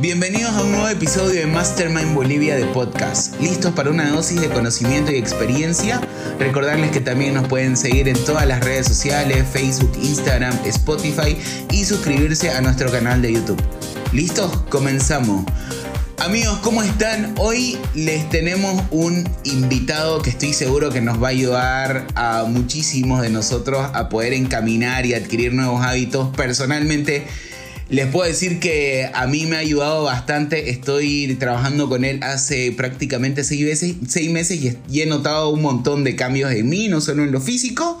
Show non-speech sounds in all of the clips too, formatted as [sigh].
Bienvenidos a un nuevo episodio de Mastermind Bolivia de podcast. ¿Listos para una dosis de conocimiento y experiencia? Recordarles que también nos pueden seguir en todas las redes sociales, Facebook, Instagram, Spotify y suscribirse a nuestro canal de YouTube. ¿Listos? Comenzamos. Amigos, ¿cómo están? Hoy les tenemos un invitado que estoy seguro que nos va a ayudar a muchísimos de nosotros a poder encaminar y adquirir nuevos hábitos. Personalmente, les puedo decir que a mí me ha ayudado bastante. Estoy trabajando con él hace prácticamente seis, meses, y he notado un montón de cambios en mí, no solo en lo físico,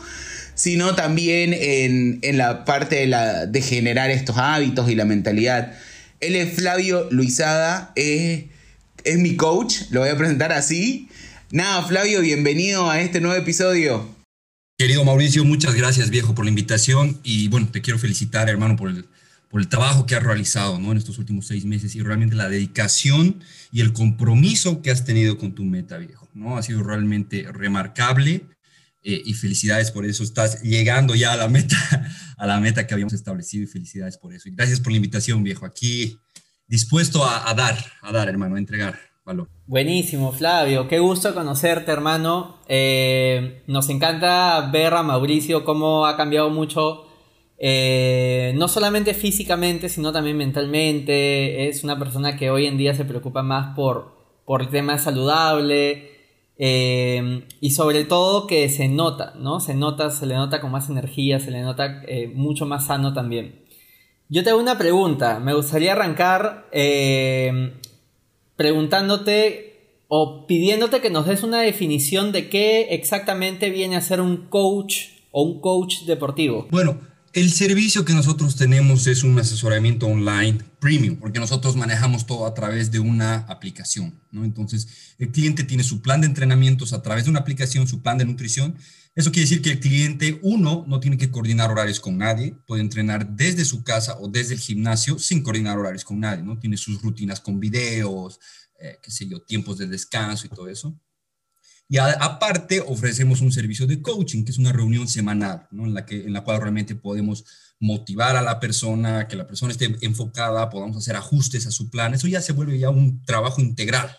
sino también en, la parte de generar estos hábitos y la mentalidad. Él es Flavio Luisada, es, es mi coach, lo voy a presentar así. Nada, Flavio, bienvenido a este nuevo episodio. Querido Mauricio, muchas gracias viejo por la invitación y bueno, te quiero felicitar hermano por el, por el trabajo que has realizado ¿no? en estos últimos seis meses y realmente la dedicación y el compromiso que has tenido con tu meta, viejo. ¿no? Ha sido realmente remarcable eh, y felicidades por eso. Estás llegando ya a la meta, a la meta que habíamos establecido y felicidades por eso. Y gracias por la invitación, viejo. Aquí dispuesto a, dar, a dar, hermano, a entregar valor. Buenísimo, Flavio. Qué gusto conocerte, hermano. Eh, nos encanta ver a Mauricio cómo ha cambiado mucho eh, no solamente físicamente, sino también mentalmente. Es una persona que hoy en día se preocupa más por, por el tema saludable. Eh, y sobre todo que se nota, ¿no? Se nota, se le nota con más energía, se le nota eh, mucho más sano también. Yo te hago una pregunta. Me gustaría arrancar preguntándote o pidiéndote que nos des una definición de qué exactamente viene a ser un coach o un coach deportivo. Bueno, el servicio que nosotros tenemos es un asesoramiento online premium, porque nosotros manejamos todo a través de una aplicación, ¿no? Entonces, el cliente tiene su plan de entrenamientos a través de una aplicación, su plan de nutrición. Eso quiere decir que el cliente, uno, no tiene que coordinar horarios con nadie, puede entrenar desde su casa o desde el gimnasio sin coordinar horarios con nadie, ¿no? Tiene sus rutinas con videos, eh, qué sé yo, tiempos de descanso y todo eso. Y aparte ofrecemos un servicio de coaching, que es una reunión semanal, en, la que, en la cual realmente podemos motivar a la persona, que la persona esté enfocada, podamos hacer ajustes a su plan. Eso ya se vuelve ya un trabajo integral,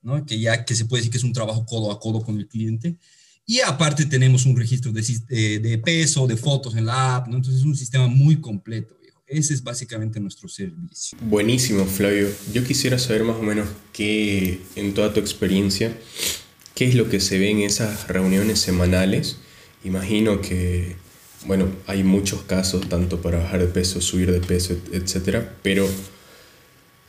¿no? que ya que se puede decir que es un trabajo codo a codo con el cliente. Y aparte tenemos un registro de, eh, peso, de fotos en la app, ¿no? entonces es un sistema muy completo. Ese es básicamente nuestro servicio. Buenísimo, Flavio. Yo quisiera saber más o menos qué, en toda tu experiencia, qué es lo que se ve en esas reuniones semanales. Imagino que, bueno, hay muchos casos, tanto para bajar de peso, subir de peso, etcétera, pero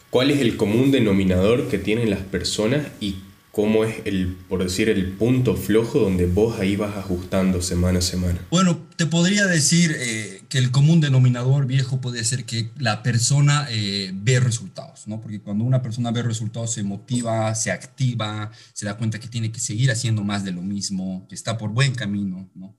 ¿cuál es el común denominador que tienen las personas y cómo es el, por decir, el punto flojo donde vos ahí vas ajustando semana a semana? Bueno, te podría decir eh, que el común denominador viejo puede ser que la persona eh, ve resultados, ¿no? Porque cuando una persona ve resultados se motiva, se activa, se da cuenta que tiene que seguir haciendo más de lo mismo, que está por buen camino, ¿no?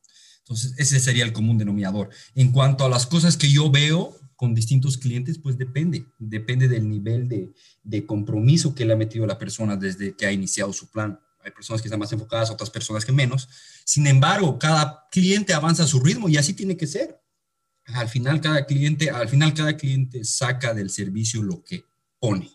Entonces, ese sería el común denominador. En cuanto a las cosas que yo veo, con distintos clientes, pues depende, depende del nivel de, de compromiso que le ha metido la persona desde que ha iniciado su plan. Hay personas que están más enfocadas, otras personas que menos. Sin embargo, cada cliente avanza a su ritmo y así tiene que ser. Al final cada cliente, al final cada cliente saca del servicio lo que pone.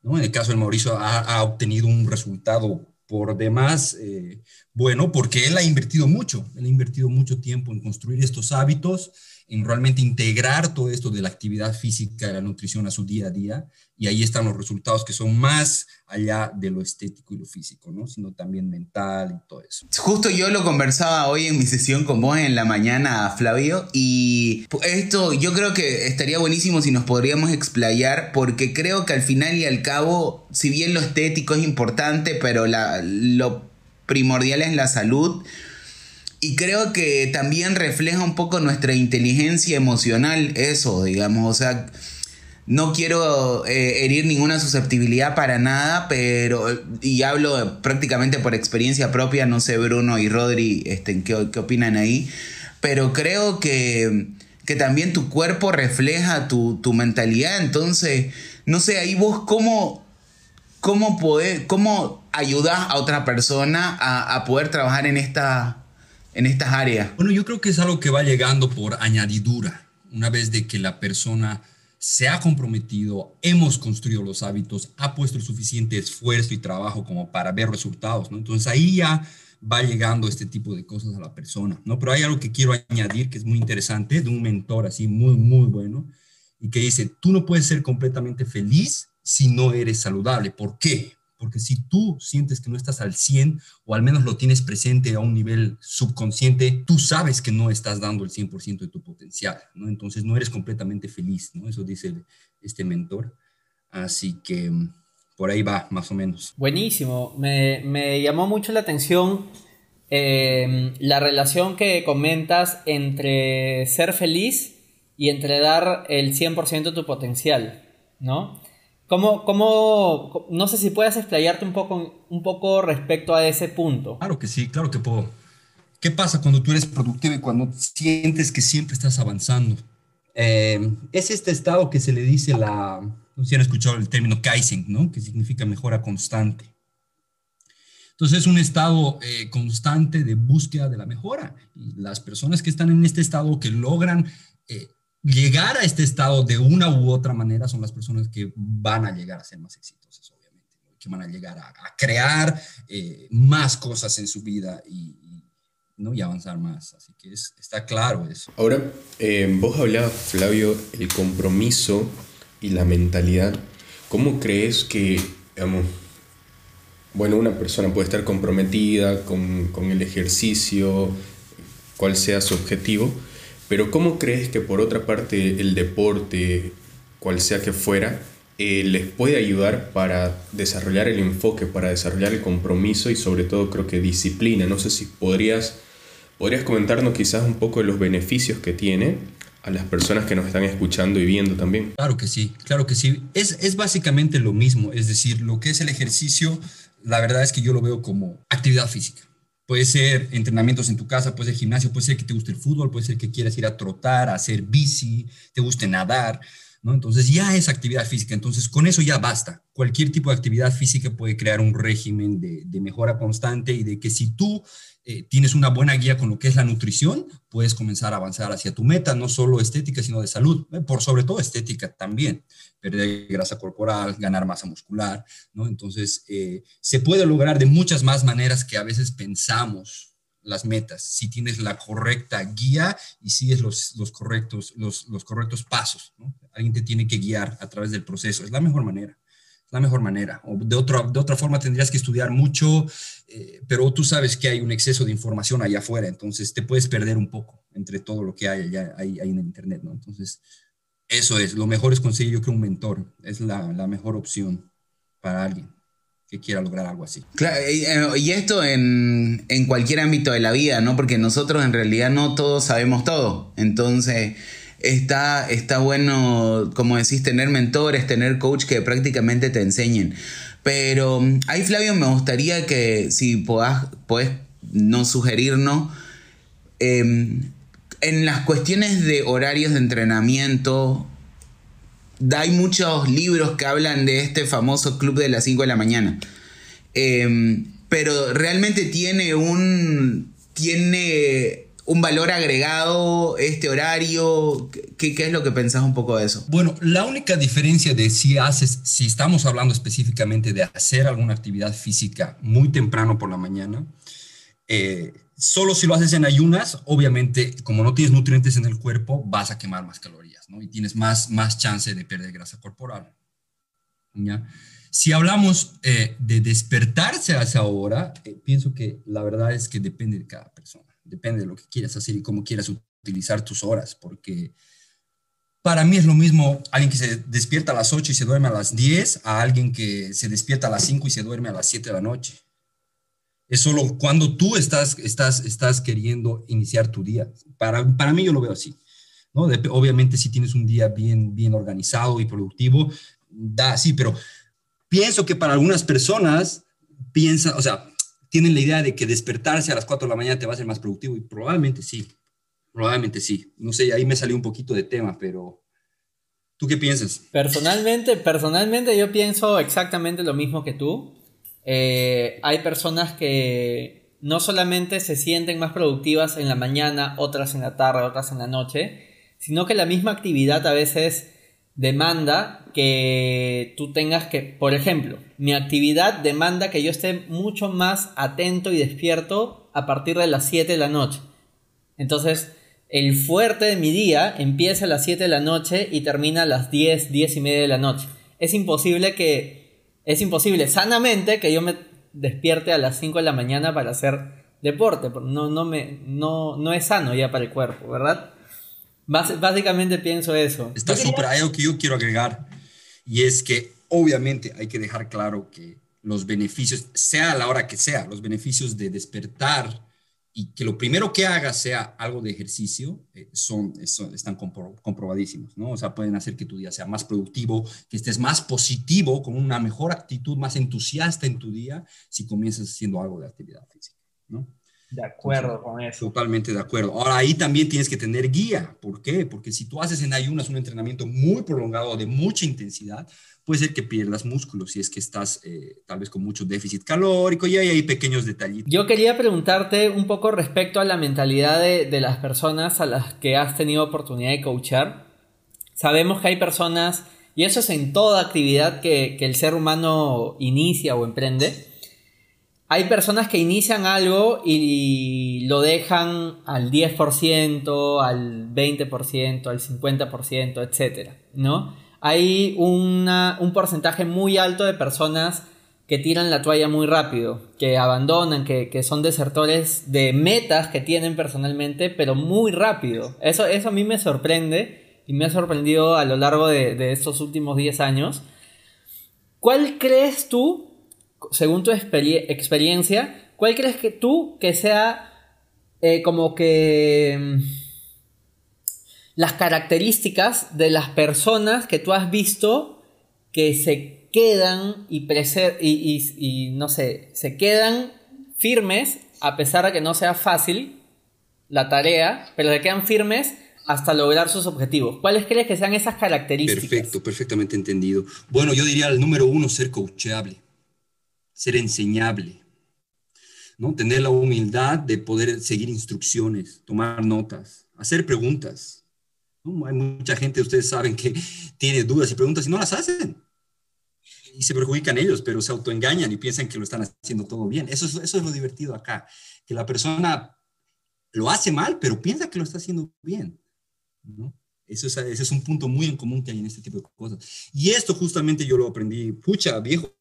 ¿no? En el caso del Mauricio ha, obtenido un resultado por demás eh, bueno porque él ha invertido mucho, él ha invertido mucho tiempo en construir estos hábitos en realmente integrar todo esto de la actividad física, de la nutrición a su día a día, y ahí están los resultados que son más allá de lo estético y lo físico, ¿no? Sino también mental y todo eso. Justo yo lo conversaba hoy en mi sesión con vos en la mañana, Flavio, y esto yo creo que estaría buenísimo si nos podríamos explayar, porque creo que al final y al cabo, si bien lo estético es importante, pero la, lo primordial es la salud, y creo que también refleja un poco nuestra inteligencia emocional, eso, digamos, o sea, no quiero eh, herir ninguna susceptibilidad para nada, pero, y hablo prácticamente por experiencia propia, no sé Bruno y Rodri, este, ¿qué, qué opinan ahí? Pero creo que, que también tu cuerpo refleja tu, tu, mentalidad, entonces, no sé, ahí vos cómo, cómo, poder, cómo ayudas a otra persona a, a poder trabajar en esta en estas áreas? Bueno, yo creo que es algo que va llegando por añadidura. Una vez de que la persona se ha comprometido, hemos construido los hábitos, ha puesto el suficiente esfuerzo y trabajo como para ver resultados, ¿no? Entonces ahí ya va llegando este tipo de cosas a la persona, ¿no? Pero hay algo que quiero añadir que es muy interesante de un mentor así muy, muy bueno y que dice, tú no puedes ser completamente feliz si no eres saludable. ¿Por qué? Porque si tú sientes que no estás al 100 o al menos lo tienes presente a un nivel subconsciente, tú sabes que no estás dando el 100% de tu potencial, ¿no? Entonces no eres completamente feliz, ¿no? Eso dice este mentor. Así que mm, por ahí va, más o menos. Buenísimo. Me, llamó mucho la atención em, la relación que comentas entre ser feliz y entre dar el 100% de tu potencial, ¿no? ¿Cómo, cómo, no sé si puedes explayarte un poco, un poco respecto a ese punto? Claro que sí, claro que puedo. ¿Qué pasa cuando tú eres productivo y cuando sientes que siempre estás avanzando? Eh, es este estado que se le dice la, no sé si han escuchado el término Kaizen, ¿no? Que significa mejora constante. Entonces es un estado eh, constante de búsqueda de la mejora. Las personas que están en este estado, que logran eh, llegar a este estado de una u otra manera, son las personas que van a llegar a ser más exitosas, obviamente, que van a llegar a, crear más cosas en su vida y, ¿no? y avanzar más. Así que está claro eso. Ahora, eh, vos hablabas, Flavio, el compromiso y la mentalidad. ¿Cómo crees que, digamos, bueno, una persona puede estar comprometida con, con el ejercicio, cual sea su objetivo, pero ¿cómo crees que por otra parte el deporte, cual sea que fuera, eh, les puede ayudar para desarrollar el enfoque, para desarrollar el compromiso y sobre todo creo que disciplina. No sé si podrías ¿Podrías comentarnos quizás un poco de los beneficios que tiene a las personas que nos están escuchando y viendo también? Claro que sí, claro que sí. Es, es básicamente lo mismo, es decir, lo que es el ejercicio, la verdad es que yo lo veo como actividad física. Puede ser entrenamientos en tu casa, puede ser gimnasio, puede ser que te guste el fútbol, puede ser que quieras ir a trotar, a hacer bici, te guste nadar, ¿no? Entonces ya es actividad física, entonces con eso ya basta. Cualquier tipo de actividad física puede crear un régimen de, de mejora constante y de que si tú eh, tienes una buena guía con lo que es la nutrición, puedes comenzar a avanzar hacia tu meta, no solo estética, sino de salud, eh, por sobre todo estética también, perder grasa corporal, ganar masa muscular, ¿no? Entonces, eh, se puede lograr de muchas más maneras que a veces pensamos las metas, si tienes la correcta guía y sigues los, los correctos, los, los correctos pasos, ¿no? Alguien te tiene que guiar a través del proceso, es la mejor manera la mejor manera. O de, otra, de otra forma tendrías que estudiar mucho, eh, pero tú sabes que hay un exceso de información allá afuera, entonces te puedes perder un poco entre todo lo que hay allá hay, en el Internet, ¿no? Entonces, eso es, lo mejor es conseguir, yo creo, un mentor, es la, la mejor opción para alguien que quiera lograr algo así. Claro, y, eh, esto en, en cualquier ámbito de la vida, ¿no? Porque nosotros en realidad no todos sabemos todo, entonces está, está bueno, como decís, tener mentores, tener coach que prácticamente te enseñen. Pero mm, ahí, Flavio, me gustaría que si podás, podés no sugerirnos em, en las cuestiones de horarios de entrenamiento. Hay muchos libros que hablan de este famoso club de las 5 de la mañana. Em, pero realmente tiene un. Tiene un valor agregado este horario? ¿Qué, ¿Qué, es lo que pensás un poco de eso? Bueno, la única diferencia de si haces, si estamos hablando específicamente de hacer alguna actividad física muy temprano por la mañana, eh, solo si lo haces en ayunas, obviamente, como no tienes nutrientes en el cuerpo, vas a quemar más calorías, ¿no? Y tienes más, más chance de perder grasa corporal. Si hablamos eh, de despertarse a esa hora, eh, pienso que la verdad es que depende de cada persona depende de lo que quieras hacer y cómo quieras utilizar tus horas, porque para mí es lo mismo alguien que se despierta a las 8 y se duerme a las 10 a alguien que se despierta a las 5 y se duerme a las 7 de la noche. Es solo cuando tú estás, estás, estás queriendo iniciar tu día. Para, para mí yo lo veo así. ¿no? obviamente si tienes un día bien, bien organizado y productivo, da, sí, pero pienso que para algunas personas piensa, o sea, tienen la idea de que despertarse a las 4 de la mañana te va a hacer más productivo y probablemente sí, probablemente sí. No sé, ahí me salió un poquito de tema, pero ¿tú qué piensas? Personalmente, personalmente yo pienso exactamente lo mismo que tú. Eh, hay personas que no solamente se sienten más productivas en la mañana, otras en la tarde, otras en la noche, sino que la misma actividad a veces demanda que tú tengas que, por ejemplo, mi actividad demanda que yo esté mucho más atento y despierto a partir de las 7 de la noche. Entonces, el fuerte de mi día empieza a las 7 de la noche y termina a las 10, 10 y media de la noche. Es imposible que, es imposible sanamente que yo me despierte a las 5 de la mañana para hacer deporte, no, no, me, no, no es sano ya para el cuerpo, ¿verdad? Básicamente pienso eso. Está súper, hay algo que yo quiero agregar y es que obviamente hay que dejar claro que los beneficios, sea a la hora que sea, los beneficios de despertar y que lo primero que haga sea algo de ejercicio, eh, son, están comprobadísimos, ¿no? O sea, pueden hacer que tu día sea más productivo, que estés más positivo, con una mejor actitud, más entusiasta en tu día, si comienzas haciendo algo de actividad física, ¿no? De acuerdo con eso. Totalmente de acuerdo. Ahora, ahí también tienes que tener guía. ¿Por qué? Porque si tú haces en ayunas un entrenamiento muy prolongado, de mucha intensidad, puede ser que pierdas músculos si es que estás eh, tal vez con mucho déficit calórico y hay ahí pequeños detallitos. Yo quería preguntarte un poco respecto a la mentalidad de, las personas a las que has tenido oportunidad de coachar. Sabemos que hay personas, y eso es en toda actividad que, que el ser humano inicia o emprende, hay personas que inician algo y lo dejan al 10%, al 20%, al 50%, etc. ¿no? Hay un porcentaje muy alto de personas que tiran la toalla muy rápido, que abandonan, que, son desertores de metas que tienen personalmente, pero muy rápido. Eso, eso a mí me sorprende y me ha sorprendido a lo largo de, de estos últimos 10 años. ¿Cuál crees tú según tu experiencia, ¿cuál crees que tú que sea eh, como que mm, las características de las personas que tú has visto que se quedan y, y, no sé, se quedan firmes a pesar de que no sea fácil la tarea, pero se quedan firmes hasta lograr sus objetivos. ¿Cuáles crees que sean esas características? Perfecto, perfectamente entendido. Bueno, yo diría el número uno, ser coachable ser enseñable, ¿no? Tener la humildad de poder seguir instrucciones, tomar notas, hacer preguntas. Hay mucha gente, ustedes saben, que [laughs] tiene dudas y preguntas y no las hacen. Y se perjudican ellos, pero se autoengañan y piensan que lo están haciendo todo bien. Eso es, eso es lo divertido acá, que la persona lo hace mal, pero piensa que lo está haciendo bien. ¿no? Eso es, ese es un punto muy en común que hay en este tipo de cosas. Y esto justamente yo lo aprendí, pucha, viejo,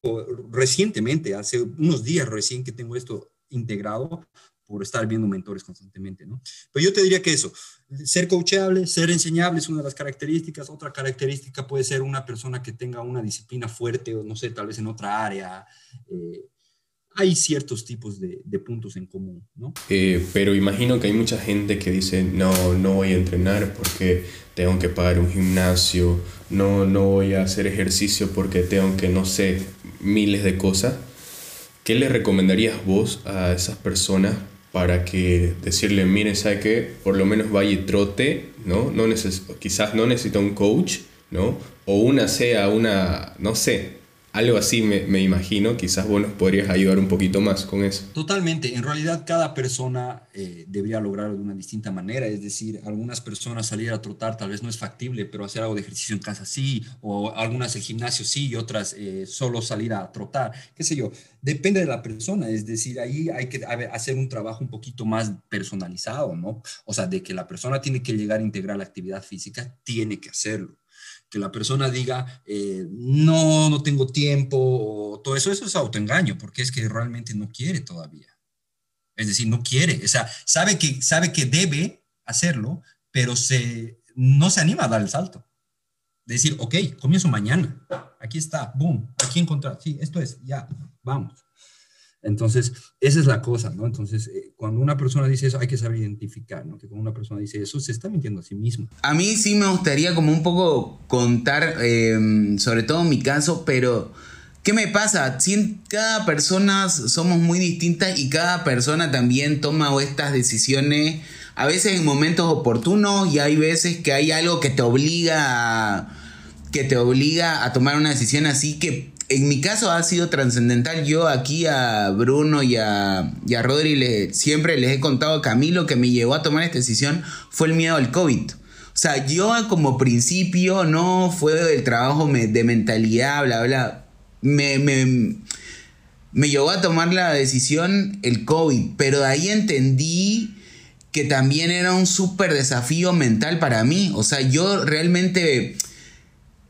recientemente, hace unos días recién que tengo esto integrado por estar viendo mentores constantemente, ¿no? Pero yo te diría que eso, ser coachable, ser enseñable es una de las características. Otra característica puede ser una persona que tenga una disciplina fuerte o no sé, tal vez en otra área. Eh, hay ciertos tipos de, puntos en común, ¿no? Eh, pero imagino que hay mucha gente que dice, no, no voy a entrenar porque tengo que pagar un gimnasio, no, no voy a hacer ejercicio porque tengo que, no sé, miles de cosas. ¿Qué le recomendarías vos a esas personas para que decirle, miren, ¿sabe qué? Por lo menos vaya y trote, ¿no? no quizás no necesita un coach, ¿no? O una sea una, no sé, algo así me, imagino, quizás vos podrías ayudar un poquito más con eso. Totalmente, en realidad cada persona eh, debería lograrlo de una distinta manera, es decir, algunas personas salir a trotar tal vez no es factible, pero hacer algo de ejercicio en casa sí, o algunas el gimnasio sí, y otras eh, solo salir a trotar, qué sé yo, depende de la persona, es decir, ahí hay que hacer un trabajo un poquito más personalizado, ¿no? O sea, de que la persona tiene que llegar a integrar la actividad física, tiene que hacerlo que la persona diga, eh, no, no tengo tiempo, todo eso, eso es autoengaño, porque es que realmente no quiere todavía. Es decir, no quiere, o sea, sabe que, sabe que debe hacerlo, pero se, no se anima a dar el salto. De decir, ok, comienzo mañana, aquí está, boom, aquí encontrar, sí, esto es, ya, vamos. Entonces, esa es la cosa, ¿no? Entonces, eh, cuando una persona dice eso, hay que saber identificar, ¿no? Que cuando una persona dice eso, se está mintiendo a sí mismo. A mí sí me gustaría como un poco contar, em, sobre todo mi caso, pero ¿qué me pasa? Cada persona somos muy distintas y cada persona también toma estas decisiones, a veces en momentos oportunos y hay veces que hay algo que te obliga a, que te obliga a tomar una decisión así que en mi caso ha sido trascendental. Yo aquí a Bruno y a, a Rodri siempre les he contado a mí lo que me llevó a tomar esta decisión fue el miedo al COVID. O O sea, yo como principio no fue el trabajo de mentalidad, bla, bla. Me, me, me llevó a tomar la decisión el COVID, pero de ahí entendí que también era un súper desafío mental para mí. O sea, yo realmente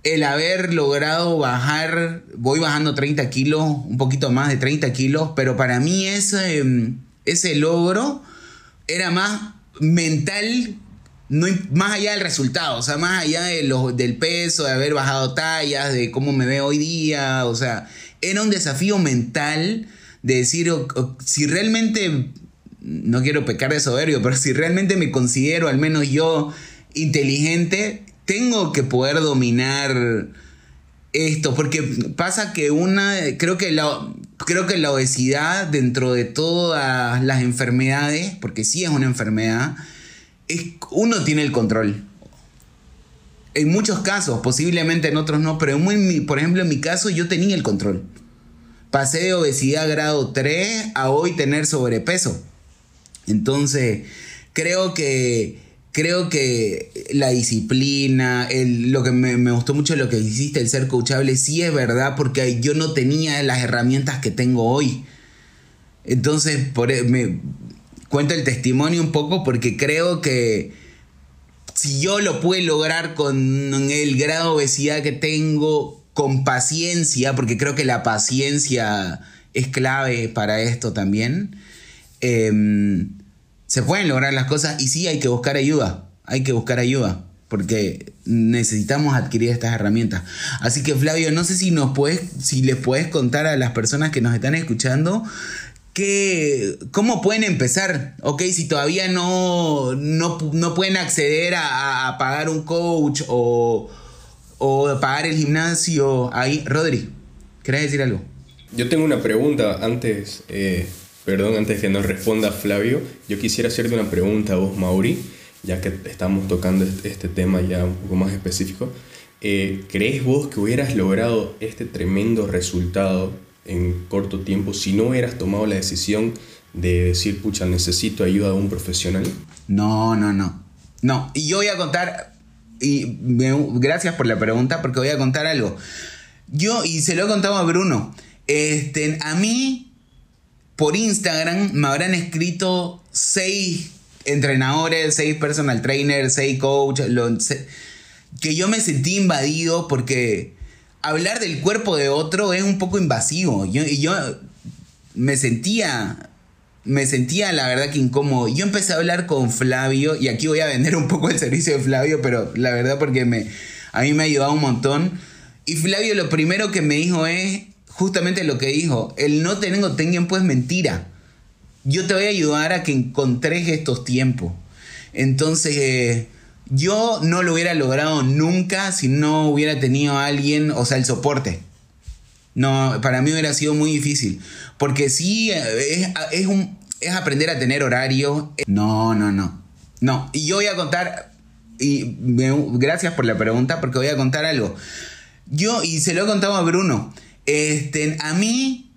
el haber logrado bajar, voy bajando 30 kilos, un poquito más de 30 kilos, pero para mí ese, ese logro era más mental, no, más allá del resultado, o sea, más allá de del peso, de haber bajado tallas, de cómo me veo hoy día, o sea, era un desafío mental de decir, si realmente, no quiero pecar de soberbio, pero si realmente me considero, al menos yo, inteligente, tengo que poder dominar esto, porque pasa que una, creo que la, creo que la obesidad dentro de todas las enfermedades, porque sí es una enfermedad, es, uno tiene el control. En muchos casos, posiblemente en otros no, pero por ejemplo en mi caso yo tenía el control. Pasé de obesidad grado 3 a hoy tener sobrepeso. Entonces, creo que creo que la disciplina, lo que me, gustó mucho lo que hiciste, el ser coachable, sí es verdad, porque yo no tenía las herramientas que tengo hoy. Entonces, por, e, me cuento el testimonio un poco porque creo que si yo lo pude lograr con el grado de obesidad que tengo, con paciencia, porque creo que la paciencia es clave para esto también. Eh, se pueden lograr las cosas y sí hay que buscar ayuda, hay que buscar ayuda porque necesitamos adquirir estas herramientas. Así que Flavio, no sé si nos puedes, si les puedes contar a las personas que nos están escuchando que, cómo pueden empezar, ok, si todavía no, no, pueden acceder a, pagar un coach o, o pagar el gimnasio. Ahí, Rodri, ¿querés decir algo? Yo tengo una pregunta antes. Eh, Perdón, antes que nos responda Flavio, yo quisiera hacerte una pregunta a vos, Mauri, ya que estamos tocando este tema ya un poco más específico. Eh, ¿Crees vos que hubieras logrado este tremendo resultado en corto tiempo si no hubieras tomado la decisión de decir, pucha, necesito ayuda de un profesional? No, no, no. No, y yo voy a contar, y gracias por la pregunta, porque voy a contar algo. Yo, y se lo he contado a Bruno, este, a mí por Instagram me habrán escrito seis entrenadores, seis personal trainers, seis coaches, que yo me sentí invadido porque hablar del cuerpo de otro es un poco invasivo. Yo, y yo me sentía, me sentía la verdad que incómodo. Yo empecé a hablar con Flavio y aquí voy a vender un poco el servicio de Flavio, pero la verdad porque me, a mí me ha ayudado un montón. Y Flavio lo primero que me dijo es, justamente lo que dijo, el no tengo tiempo es mentira. Yo te voy a ayudar a que encontres estos tiempos. Entonces, eh, yo no lo hubiera logrado nunca si no hubiera tenido a alguien, o sea, el soporte. No, para mí hubiera sido muy difícil. Porque sí, eh, es, un, es aprender a tener horario. No, no, no. No, y yo voy a contar, y gracias por la pregunta, porque voy a contar algo. Yo, y se lo he contado a Bruno, este, a mí,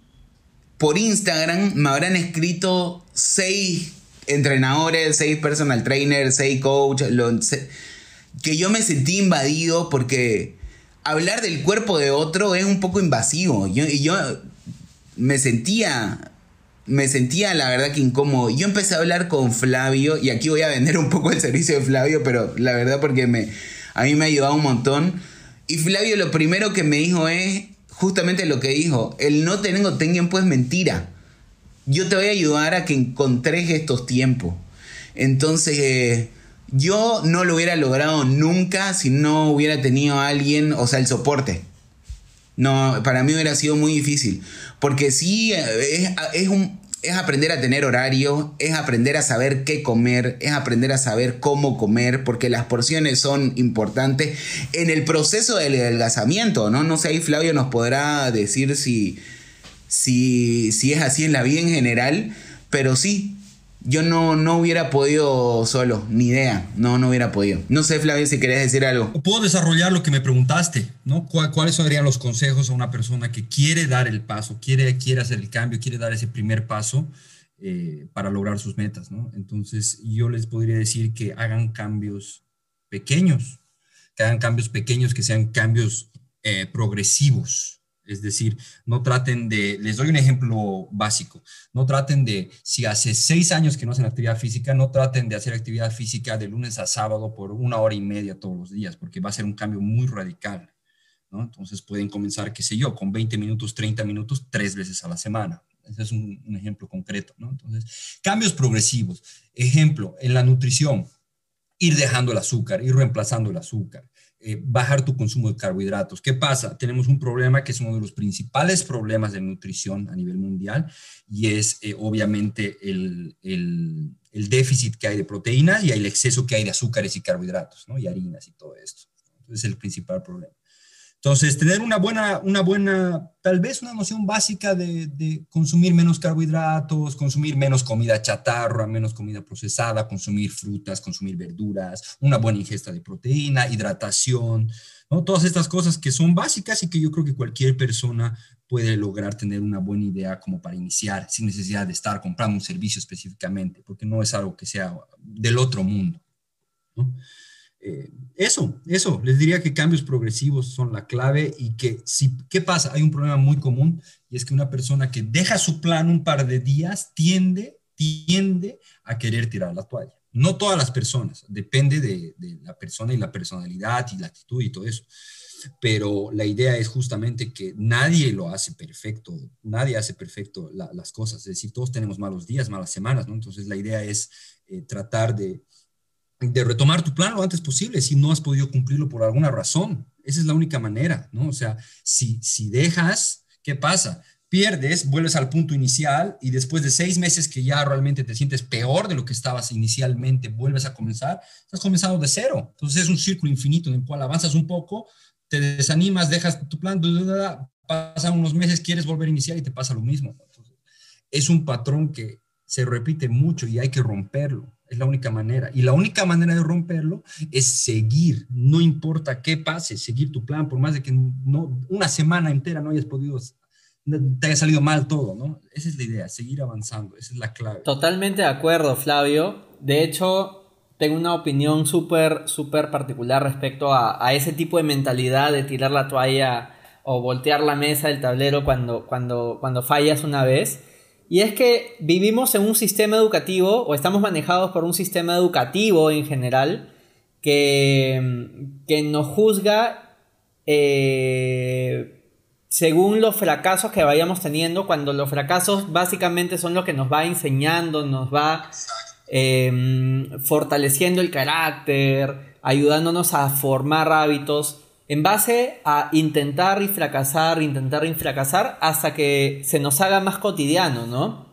por Instagram, me habrán escrito seis entrenadores, seis personal trainers, seis coaches, que yo me sentí invadido porque hablar del cuerpo de otro es un poco invasivo. Yo, y yo me sentía, me sentía la verdad que incómodo. Yo empecé a hablar con Flavio, y aquí voy a vender un poco el servicio de Flavio, pero la verdad porque me, a mí me ha ayudado un montón. Y Flavio lo primero que me dijo es, justamente lo que dijo, el no tengo tiempo es mentira. Yo te voy a ayudar a que encontres estos tiempos. Entonces, eh, yo no lo hubiera logrado nunca si no hubiera tenido a alguien, o sea, el soporte. No, para mí hubiera sido muy difícil. Porque sí, eh, es un, es aprender a tener horario, es aprender a saber qué comer, es aprender a saber cómo comer, porque las porciones son importantes en el proceso del adelgazamiento, ¿no? No sé, ahí Flavio nos podrá decir si, si, si es así en la vida en general, pero sí, yo no, no hubiera podido solo, ni idea, no, no hubiera podido. No sé, Flavio, si querés decir algo. Puedo desarrollar lo que me preguntaste, ¿no? ¿Cuáles serían los consejos a una persona que quiere dar el paso, quiere, quiere hacer el cambio, quiere dar ese primer paso eh, para lograr sus metas, ¿no? Entonces, yo les podría decir que hagan cambios pequeños, que hagan cambios pequeños, que sean cambios eh, progresivos. Es decir, no traten de, les doy un ejemplo básico, no traten de, si hace seis años que no hacen actividad física, no traten de hacer actividad física de lunes a sábado por una hora y media todos los días, porque va a ser un cambio muy radical. Entonces pueden comenzar, qué sé yo, con 20 minutos, 30 minutos, tres veces a la semana. Ese es un, ejemplo concreto. Entonces, cambios progresivos. Ejemplo, en la nutrición, ir dejando el azúcar, ir reemplazando el azúcar. Eh, bajar tu consumo de carbohidratos. ¿Qué pasa? Tenemos un problema que es uno de los principales problemas de nutrición a nivel mundial y es eh, obviamente el, el, el, déficit que hay de proteínas y el exceso que hay de azúcares y carbohidratos, ¿no? Y harinas y todo esto. Entonces es el principal problema. Entonces, tener una buena, una buena, tal vez una noción básica de, de, consumir menos carbohidratos, consumir menos comida chatarra, menos comida procesada, consumir frutas, consumir verduras, una buena ingesta de proteína, hidratación, ¿no? Todas estas cosas que son básicas y que yo creo que cualquier persona puede lograr tener una buena idea como para iniciar, sin necesidad de estar comprando un servicio específicamente, porque no es algo que sea del otro mundo, ¿no? Eh, eso, eso, les diría que cambios progresivos son la clave y que si, ¿qué pasa? Hay un problema muy común y es que una persona que deja su plan un par de días tiende, tiende a querer tirar la toalla. No todas las personas, depende de, la persona y la personalidad y la actitud y todo eso. Pero la idea es justamente que nadie lo hace perfecto, nadie hace perfecto la, las cosas, es decir, todos tenemos malos días, malas semanas, ¿no? Entonces la idea es eh, tratar de, de retomar tu plan lo antes posible si no has podido cumplirlo por alguna razón. Esa es la única manera, ¿no? O sea, si, si dejas, ¿qué pasa? Pierdes, vuelves al punto inicial y después de seis meses que ya realmente te sientes peor de lo que estabas inicialmente, vuelves a comenzar, estás comenzando de cero. Entonces es un círculo infinito en el cual avanzas un poco, te desanimas, dejas tu plan, pasan unos meses, quieres volver a iniciar y te pasa lo mismo. Es un patrón que se repite mucho y hay que romperlo. Es la única manera. Y la única manera de romperlo es seguir, no importa qué pase, seguir tu plan, por más de que no, una semana entera no hayas podido, te haya salido mal todo, ¿no? Esa es la idea, seguir avanzando, esa es la clave. Totalmente de acuerdo, Flavio. De hecho, tengo una opinión súper, súper particular respecto a, a, ese tipo de mentalidad de tirar la toalla o voltear la mesa del tablero cuando, cuando, cuando fallas una vez. Y es que vivimos en un sistema educativo o estamos manejados por un sistema educativo en general que, que nos juzga eh, según los fracasos que vayamos teniendo, cuando los fracasos básicamente son lo que nos va enseñando, nos va eh, fortaleciendo el carácter, ayudándonos a formar hábitos en base a intentar y fracasar, intentar y fracasar hasta que se nos haga más cotidiano, ¿no?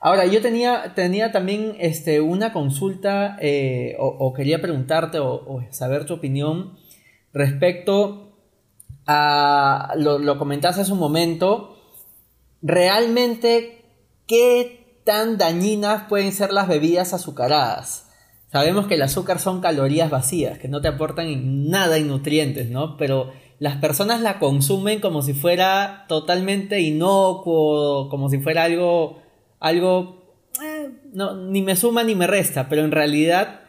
Ahora, yo tenía, tenía también este, una consulta eh, o, quería preguntarte o, o, saber tu opinión respecto a, lo, lo comentaste hace un momento, realmente, ¿qué tan dañinas pueden ser las bebidas azucaradas? Sabemos que el azúcar son calorías vacías, que no te aportan nada y nutrientes, ¿no? Pero las personas la consumen como si fuera totalmente inocuo, como si fuera algo, algo, eh, no, ni me suma ni me resta, pero en realidad,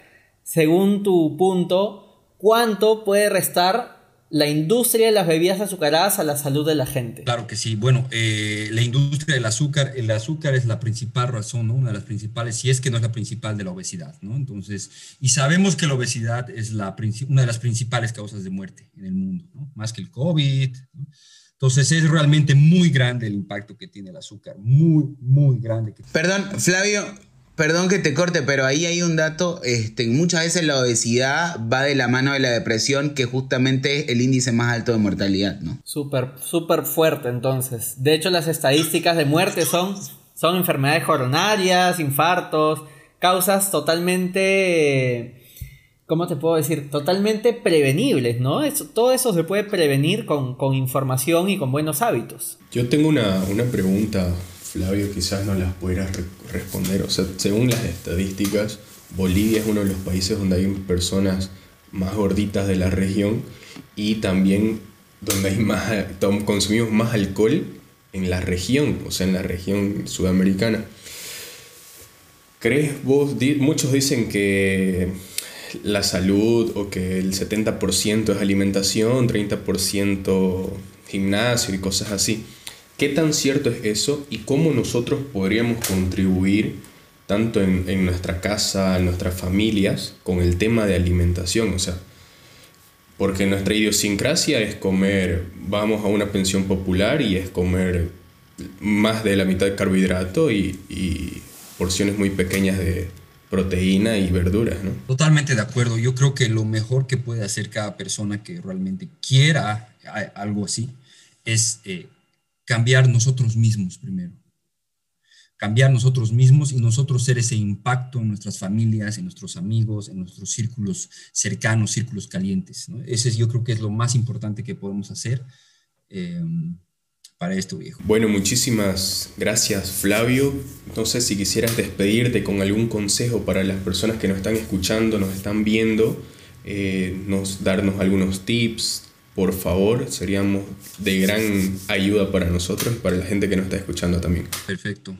según tu punto, ¿cuánto puede restar la industria de las bebidas azucaradas a la salud de la gente. Claro que sí. Bueno, eh, la industria del azúcar, el azúcar es la principal razón, ¿no? Una de las principales, si es que no es la principal de la obesidad, ¿no? Entonces, y sabemos que la obesidad es la, una de las principales causas de muerte en el mundo, ¿no? Más que el COVID, ¿no? Entonces es realmente muy grande el impacto que tiene el azúcar, muy, muy grande. Perdón, Flavio, Perdón que te corte, pero ahí hay un dato, este, muchas veces la obesidad va de la mano de la depresión, que justamente es el índice más alto de mortalidad, ¿no? Súper, súper fuerte entonces. De hecho, las estadísticas de muerte son, son enfermedades coronarias, infartos, causas totalmente, ¿cómo te puedo decir? Totalmente prevenibles, ¿no? Eso, todo eso se puede prevenir con, con información y con buenos hábitos. Yo tengo una, una pregunta Flavio quizás no las pudieras re responder. O sea, según las estadísticas, Bolivia es uno de los países donde hay personas más gorditas de la región y también donde hay más, consumimos más alcohol en la región, o sea, en la región sudamericana. ¿Crees vos? Muchos dicen que la salud o que el 70% es alimentación, 30% gimnasio y cosas así. ¿Qué tan cierto es eso y cómo nosotros podríamos contribuir tanto en, en, nuestra casa, en nuestras familias, con el tema de alimentación? O sea, porque nuestra idiosincrasia es comer, vamos a una pensión popular y es comer más de la mitad de carbohidrato y, porciones muy pequeñas de proteína y verduras, ¿no? Totalmente de acuerdo. Yo creo que lo mejor que puede hacer cada persona que realmente quiera algo así es eh, cambiar nosotros mismos primero cambiar nosotros mismos y nosotros ser ese impacto en nuestras familias, en nuestros amigos, en nuestros círculos cercanos, círculos calientes. Ese es, yo creo que es lo más importante que podemos hacer em, para esto, viejo. Bueno, muchísimas gracias, Flavio. No sé si quisieras despedirte con algún consejo para las personas que nos están escuchando, nos están viendo, eh, nos, darnos algunos tips, por favor, seríamos de gran ayuda para nosotros para la gente que nos está escuchando también. Perfecto.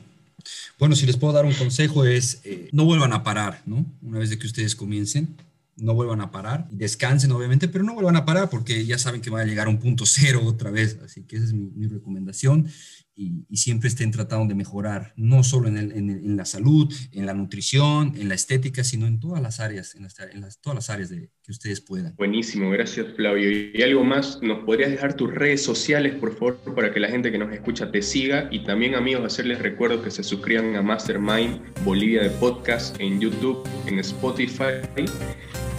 Bueno, si les puedo dar un consejo es, eh, no vuelvan a parar, ¿no? Una vez que ustedes comiencen, no vuelvan a parar, descansen obviamente, pero no vuelvan a parar porque ya saben que van a llegar a un punto cero otra vez, así que esa es mi recomendación y, siempre estén tratando de mejorar, no solo en, en, la salud, en la nutrición, en la estética, sino en todas las áreas, en, las, todas las áreas de, que ustedes puedan. Buenísimo, gracias Flavio. Y algo más, ¿nos podrías dejar tus redes sociales, por favor, para que la gente que nos escucha te siga? Y también, amigos, hacerles recuerdo que se suscriban a Mastermind Bolivia de Podcast en YouTube, en Spotify.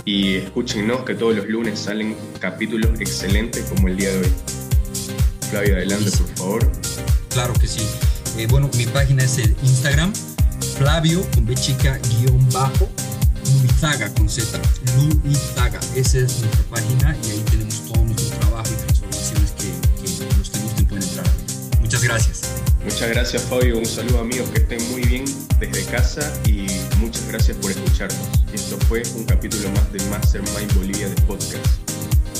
Y escúchenos que todos los lunes salen capítulos excelentes como el día de hoy. Flavio, adelante, por favor. Claro que sí. Eh, bueno, mi página es el Instagram, Flavio con B chica guion bajo, Luizaga con Z, Luizaga. Esa es nuestra página y ahí tenemos todo nuestro trabajo y transformaciones que, que los que gusten pueden entrar. Muchas gracias. Muchas gracias Fabio, un saludo amigos, que estén muy bien desde casa y muchas gracias por escucharnos. Esto fue un capítulo más de Mastermind Bolivia de podcast.